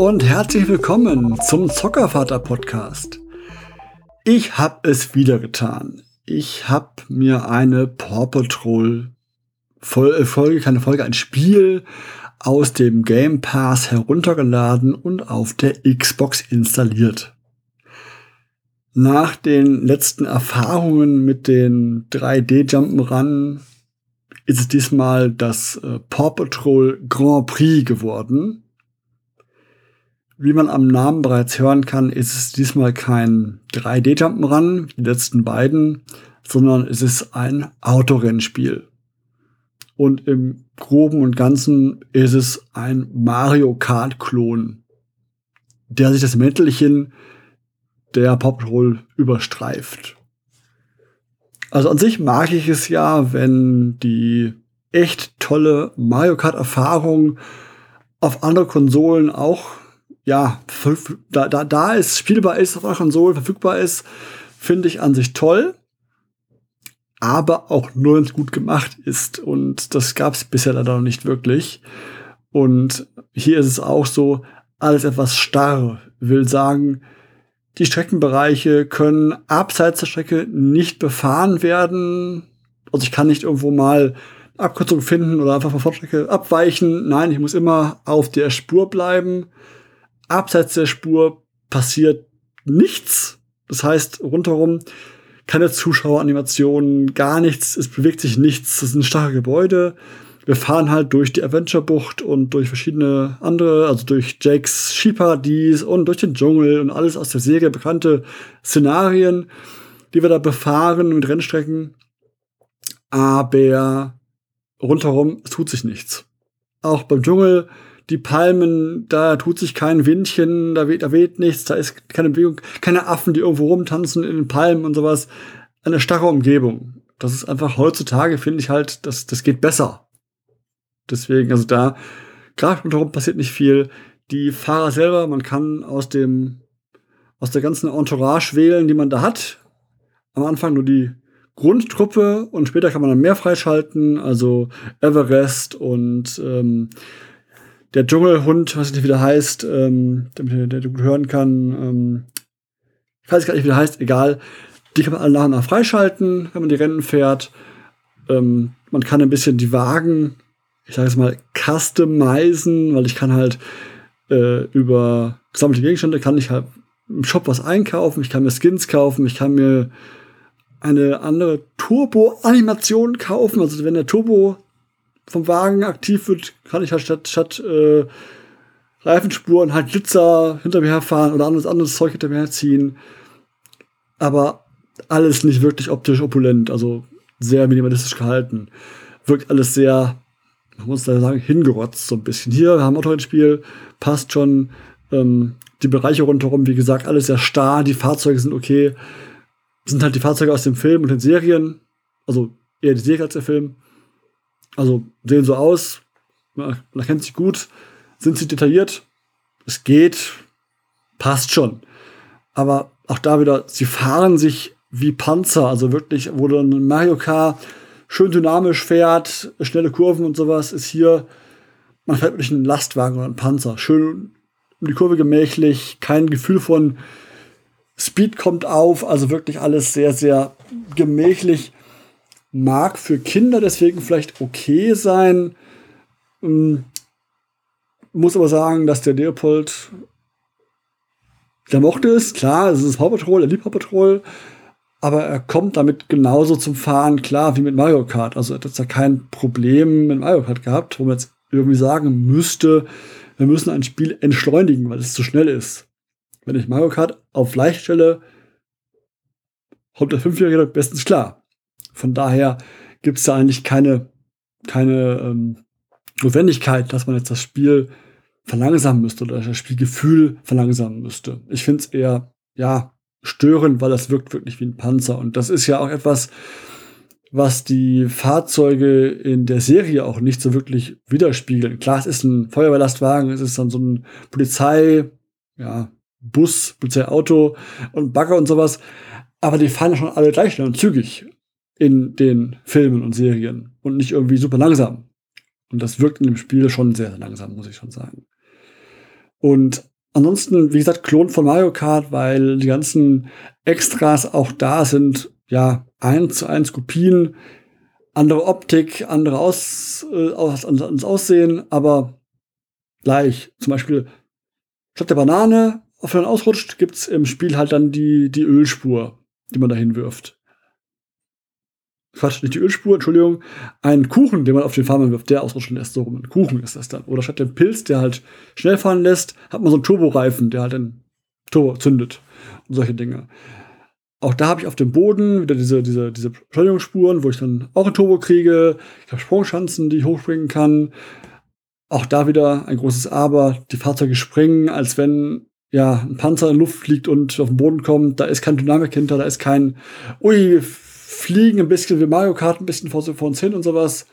und herzlich willkommen zum Zockervater Podcast. Ich habe es wieder getan. Ich habe mir eine Paw Patrol äh, Folge, keine Folge, ein Spiel aus dem Game Pass heruntergeladen und auf der Xbox installiert. Nach den letzten Erfahrungen mit den 3D Jump'n'Run ist es diesmal das äh, Paw Patrol Grand Prix geworden. Wie man am Namen bereits hören kann, ist es diesmal kein 3D-Jump'n'Run, die letzten beiden, sondern es ist ein Autorennspiel. Und im Groben und Ganzen ist es ein Mario Kart-Klon, der sich das Mäntelchen der Pop Patrol überstreift. Also an sich mag ich es ja, wenn die echt tolle Mario Kart-Erfahrung auf andere Konsolen auch ja, da, da, da es spielbar ist, auf einer Konsole verfügbar ist, finde ich an sich toll. Aber auch nur, wenn es gut gemacht ist. Und das gab es bisher leider noch nicht wirklich. Und hier ist es auch so, alles etwas starr. Will sagen, die Streckenbereiche können abseits der Strecke nicht befahren werden. Also ich kann nicht irgendwo mal eine Abkürzung finden oder einfach von Fortstrecke abweichen. Nein, ich muss immer auf der Spur bleiben abseits der Spur passiert nichts. Das heißt, rundherum keine Zuschaueranimationen, gar nichts, es bewegt sich nichts, es sind starre Gebäude. Wir fahren halt durch die Adventure-Bucht und durch verschiedene andere, also durch Jakes Skiparadies und durch den Dschungel und alles aus der Serie bekannte Szenarien, die wir da befahren mit Rennstrecken. Aber rundherum tut sich nichts. Auch beim Dschungel die Palmen, da tut sich kein Windchen, da weht, da weht nichts, da ist keine Bewegung, keine Affen, die irgendwo rumtanzen in den Palmen und sowas. Eine starre Umgebung. Das ist einfach heutzutage, finde ich halt, das, das geht besser. Deswegen, also da, gerade rundherum passiert nicht viel. Die Fahrer selber, man kann aus dem, aus der ganzen Entourage wählen, die man da hat. Am Anfang nur die Grundtruppe und später kann man dann mehr freischalten, also Everest und ähm, der Dschungelhund, was nicht wieder heißt, ähm, der, der gut hören kann, ähm, ich weiß gar nicht, wie der heißt, egal. Die kann man alle nach und nach freischalten, wenn man die Rennen fährt. Ähm, man kann ein bisschen die Wagen, ich sage jetzt mal, customizen, weil ich kann halt äh, über gesammelte Gegenstände kann ich halt im Shop was einkaufen, ich kann mir Skins kaufen, ich kann mir eine andere Turbo-Animation kaufen. Also wenn der Turbo vom Wagen aktiv wird, kann ich halt statt, statt äh, Reifenspuren halt Glitzer hinter mir herfahren oder anderes, anderes Zeug hinter mir herziehen. Aber alles nicht wirklich optisch opulent, also sehr minimalistisch gehalten. Wirkt alles sehr, man muss da sagen, hingerotzt so ein bisschen. Hier, wir haben auch ein Spiel, passt schon. Ähm, die Bereiche rundherum, wie gesagt, alles sehr starr, die Fahrzeuge sind okay. Sind halt die Fahrzeuge aus dem Film und den Serien. Also eher die Serie als der Film. Also sehen so aus, man erkennt sich gut, sind sie detailliert, es geht, passt schon. Aber auch da wieder, sie fahren sich wie Panzer, also wirklich, wo dann Mario Kart schön dynamisch fährt, schnelle Kurven und sowas, ist hier, man fährt wirklich einen Lastwagen oder einen Panzer. Schön um die Kurve gemächlich, kein Gefühl von Speed kommt auf, also wirklich alles sehr, sehr gemächlich mag für Kinder deswegen vielleicht okay sein. Ähm, muss aber sagen, dass der Leopold, der mochte es, klar, es ist Paw Patrol, er liebt Paw Patrol, aber er kommt damit genauso zum Fahren klar wie mit Mario Kart. Also er hat da kein Problem mit Mario Kart gehabt, wo man jetzt irgendwie sagen müsste, wir müssen ein Spiel entschleunigen, weil es zu schnell ist. Wenn ich Mario Kart auf leicht stelle, kommt der Fünfjährige bestens klar. Von daher gibt es da eigentlich keine, keine ähm, Notwendigkeit, dass man jetzt das Spiel verlangsamen müsste oder das Spielgefühl verlangsamen müsste. Ich finde es eher, ja, störend, weil das wirkt wirklich wie ein Panzer. Und das ist ja auch etwas, was die Fahrzeuge in der Serie auch nicht so wirklich widerspiegeln. Klar, es ist ein Feuerwehrlastwagen, es ist dann so ein Polizei, ja, Bus, Polizeiauto und Bagger und sowas. Aber die fahren schon alle gleich schnell und zügig in den Filmen und Serien und nicht irgendwie super langsam. Und das wirkt in dem Spiel schon sehr, sehr langsam, muss ich schon sagen. Und ansonsten, wie gesagt, Klon von Mario Kart, weil die ganzen Extras auch da sind, ja, eins zu eins Kopien, andere Optik, andere Aus, äh, aus, ans Aussehen, aber gleich. Zum Beispiel statt der Banane, auf der man ausrutscht, gibt's im Spiel halt dann die, die Ölspur, die man dahin wirft. Quatsch, nicht die Ölspur, Entschuldigung, einen Kuchen, den man auf den Fahrmann wirft, der ausrutschen lässt, so rum. Ein Kuchen ist das dann. Oder statt dem Pilz, der halt schnell fahren lässt, hat man so einen Turboreifen, der halt den Turbo zündet. Und solche Dinge. Auch da habe ich auf dem Boden wieder diese, diese, diese Beschleunigungsspuren, wo ich dann auch ein Turbo kriege. Ich habe Sprungschanzen, die ich hochspringen kann. Auch da wieder ein großes Aber. Die Fahrzeuge springen, als wenn ja ein Panzer in Luft fliegt und auf den Boden kommt. Da ist kein Dynamik hinter, da ist kein, ui, fliegen ein bisschen wie Mario Kart ein bisschen vor, vor uns hin und sowas.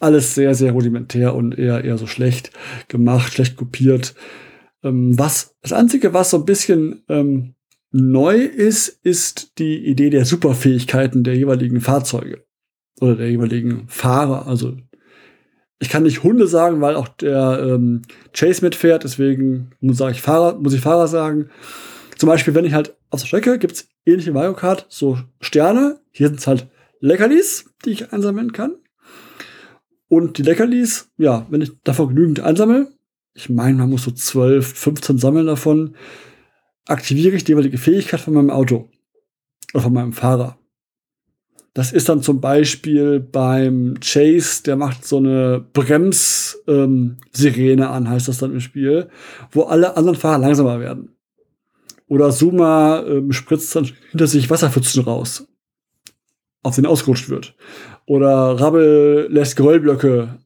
Alles sehr, sehr rudimentär und eher, eher so schlecht gemacht, schlecht kopiert. Ähm, was, das Einzige, was so ein bisschen ähm, neu ist, ist die Idee der Superfähigkeiten der jeweiligen Fahrzeuge oder der jeweiligen Fahrer. Also ich kann nicht Hunde sagen, weil auch der ähm, Chase mitfährt, deswegen muss, ich Fahrer, muss ich Fahrer sagen. Zum Beispiel, wenn ich halt auf der Strecke gibt's ähnliche Mario Kart, so Sterne. Hier sind es halt Leckerlis, die ich einsammeln kann. Und die Leckerlis, ja, wenn ich davon genügend einsammle, ich meine, man muss so 12, 15 sammeln davon, aktiviere ich die jeweilige Fähigkeit von meinem Auto oder von meinem Fahrer. Das ist dann zum Beispiel beim Chase, der macht so eine Bremssirene ähm, an, heißt das dann im Spiel, wo alle anderen Fahrer langsamer werden. Oder Suma ähm, spritzt dann hinter sich Wasserpfützen raus, auf den ausgerutscht wird. Oder Rabbel lässt Geröllblöcke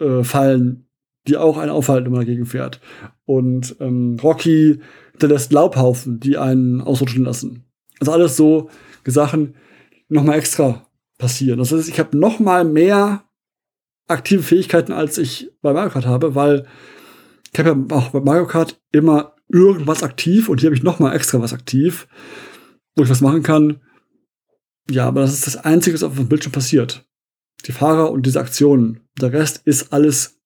äh, fallen, die auch einen aufhalten, wenn man dagegen fährt. Und ähm, Rocky hinterlässt Laubhaufen, die einen ausrutschen lassen. Also alles so Sachen, noch mal extra passieren. Das heißt, ich habe noch mal mehr aktive Fähigkeiten, als ich bei Mario Kart habe, weil ich habe ja auch bei Mario Kart immer irgendwas aktiv und hier habe ich noch mal extra was aktiv, wo ich was machen kann. Ja, aber das ist das Einzige, was auf dem Bildschirm passiert. Die Fahrer und diese Aktionen. Der Rest ist alles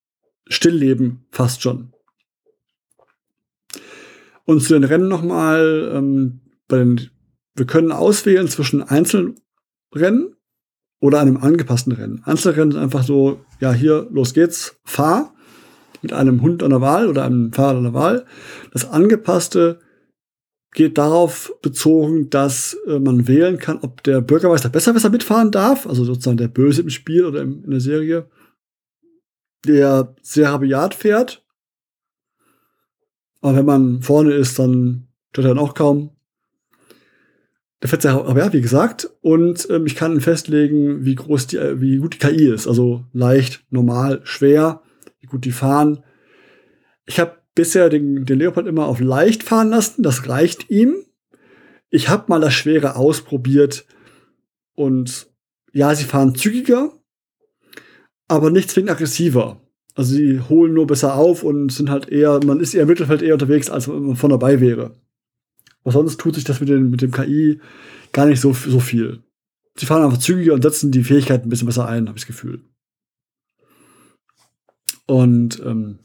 Stillleben fast schon. Und zu den Rennen nochmal, ähm, wir können auswählen zwischen einzelnen Rennen oder einem angepassten Rennen. Einzelrennen ist einfach so, ja, hier, los geht's, fahr mit einem Hund an der Wahl oder einem Fahrrad an der Wahl. Das angepasste geht darauf bezogen, dass äh, man wählen kann, ob der Bürgermeister besser besser mitfahren darf, also sozusagen der Böse im Spiel oder im, in der Serie, der sehr rabiat fährt. Aber wenn man vorne ist, dann stört er dann auch kaum. Der fährt sehr ja, wie gesagt. Und ähm, ich kann festlegen, wie groß die, äh, wie gut die KI ist. Also leicht, normal, schwer, gut die fahren. Ich habe bisher den, den Leopard immer auf leicht fahren lassen. Das reicht ihm. Ich habe mal das Schwere ausprobiert. Und ja, sie fahren zügiger, aber nicht zwingend aggressiver. Also sie holen nur besser auf und sind halt eher, man ist eher im Mittelfeld eher unterwegs, als wenn man von dabei wäre. Aber sonst tut sich das mit, den, mit dem KI gar nicht so, so viel. Sie fahren einfach zügiger und setzen die Fähigkeiten ein bisschen besser ein, habe ich das Gefühl. Und ähm,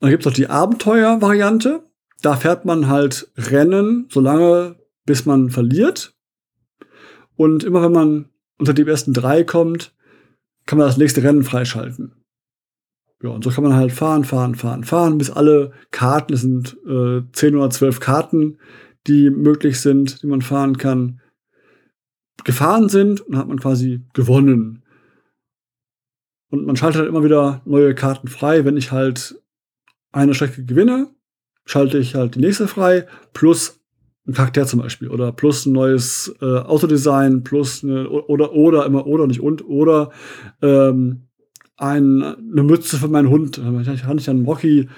dann gibt es noch die Abenteuer-Variante. Da fährt man halt Rennen, solange bis man verliert. Und immer wenn man unter die ersten drei kommt, kann man das nächste Rennen freischalten. Ja, und so kann man halt fahren, fahren, fahren, fahren, bis alle Karten, es sind äh, 10 oder 12 Karten, die möglich sind, die man fahren kann, gefahren sind und hat man quasi gewonnen. Und man schaltet halt immer wieder neue Karten frei. Wenn ich halt eine Strecke gewinne, schalte ich halt die nächste frei, plus ein Charakter zum Beispiel oder plus ein neues äh, Autodesign, plus eine, oder oder immer oder nicht und oder ähm, ein, eine Mütze für meinen Hund. Da kann ich dann Rocky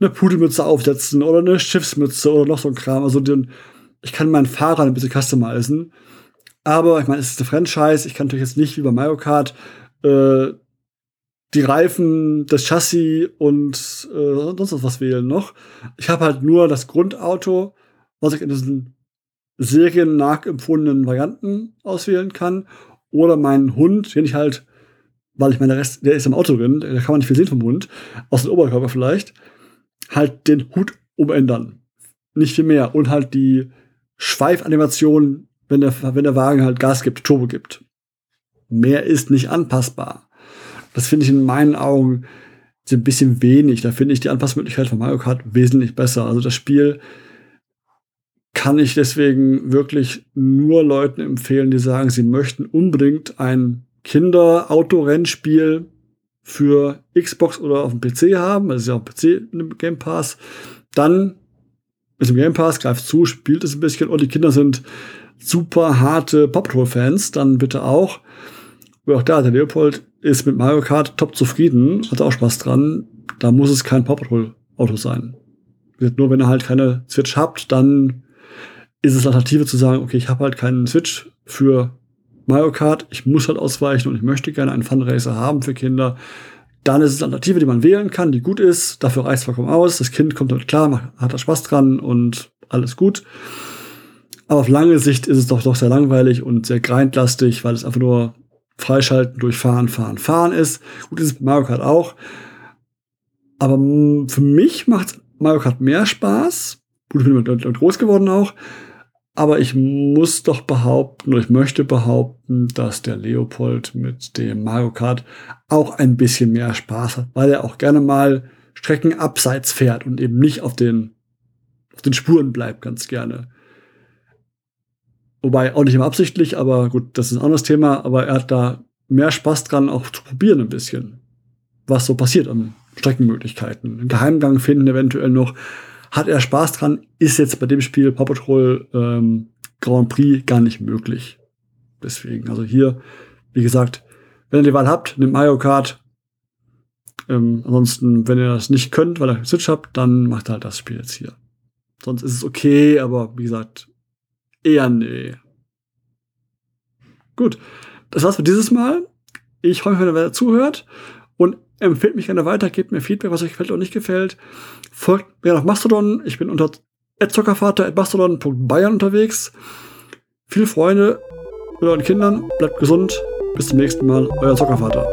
eine Pudelmütze aufsetzen oder eine Schiffsmütze oder noch so ein Kram. Also den, ich kann meinen Fahrrad ein bisschen customizen. Aber ich meine, es ist eine Franchise. Ich kann natürlich jetzt nicht wie bei Mario Kart äh, die Reifen, das Chassis und äh, sonst was wählen noch. Ich habe halt nur das Grundauto, was ich in diesen Serien nachempfundenen Varianten auswählen kann. Oder meinen Hund, den ich halt weil ich meine, Rest, der ist im Auto drin, da kann man nicht viel sehen vom Hund, aus dem Oberkörper vielleicht, halt den Hut umändern. Nicht viel mehr. Und halt die Schweifanimation, wenn der, wenn der Wagen halt Gas gibt, Turbo gibt. Mehr ist nicht anpassbar. Das finde ich in meinen Augen ein bisschen wenig. Da finde ich die Anpassmöglichkeit von Mario Kart wesentlich besser. Also das Spiel kann ich deswegen wirklich nur Leuten empfehlen, die sagen, sie möchten unbedingt ein Kinder-Autorennspiel für Xbox oder auf dem PC haben. Das ist ja auch PC im Game Pass. Dann ist im Game Pass, greift zu, spielt es ein bisschen und die Kinder sind super harte Pop Patrol Fans, dann bitte auch. Aber auch da, der Leopold ist mit Mario Kart top zufrieden, hat auch Spaß dran. Da muss es kein Pop Patrol Auto sein. Nur wenn ihr halt keine Switch habt, dann ist es Alternative zu sagen, okay, ich habe halt keinen Switch für Mario Kart, ich muss halt ausweichen und ich möchte gerne einen Funracer haben für Kinder. Dann ist es eine Alternative, die man wählen kann, die gut ist. Dafür reicht es vollkommen aus. Das Kind kommt damit klar, hat da Spaß dran und alles gut. Aber auf lange Sicht ist es doch, doch sehr langweilig und sehr grindlastig, weil es einfach nur freischalten, durchfahren, fahren, fahren ist. Gut ist es Mario Kart auch. Aber für mich macht Mario Kart mehr Spaß. Gut, ich bin damit groß geworden auch. Aber ich muss doch behaupten, oder ich möchte behaupten, dass der Leopold mit dem Mario Kart auch ein bisschen mehr Spaß hat, weil er auch gerne mal Strecken abseits fährt und eben nicht auf den, auf den Spuren bleibt, ganz gerne. Wobei auch nicht immer absichtlich, aber gut, das ist ein anderes Thema, aber er hat da mehr Spaß dran, auch zu probieren ein bisschen, was so passiert an Streckenmöglichkeiten. Einen Geheimgang finden eventuell noch, hat er Spaß dran, ist jetzt bei dem Spiel Paw Patrol ähm, Grand Prix gar nicht möglich. Deswegen, also hier, wie gesagt, wenn ihr die Wahl habt, nehmt Mario Kart. Ähm, ansonsten, wenn ihr das nicht könnt, weil ihr Switch habt, dann macht halt das Spiel jetzt hier. Sonst ist es okay, aber wie gesagt, eher nee. Gut, das war's für dieses Mal. Ich hoffe, wenn ihr zuhört und empfehlt mich gerne weiter, gebt mir Feedback, was euch gefällt oder nicht gefällt. Folgt mir auf Mastodon. Ich bin unter zockervater.mastodon.bayern unterwegs. Viele Freunde mit euren Kindern. Bleibt gesund. Bis zum nächsten Mal. Euer Zockervater.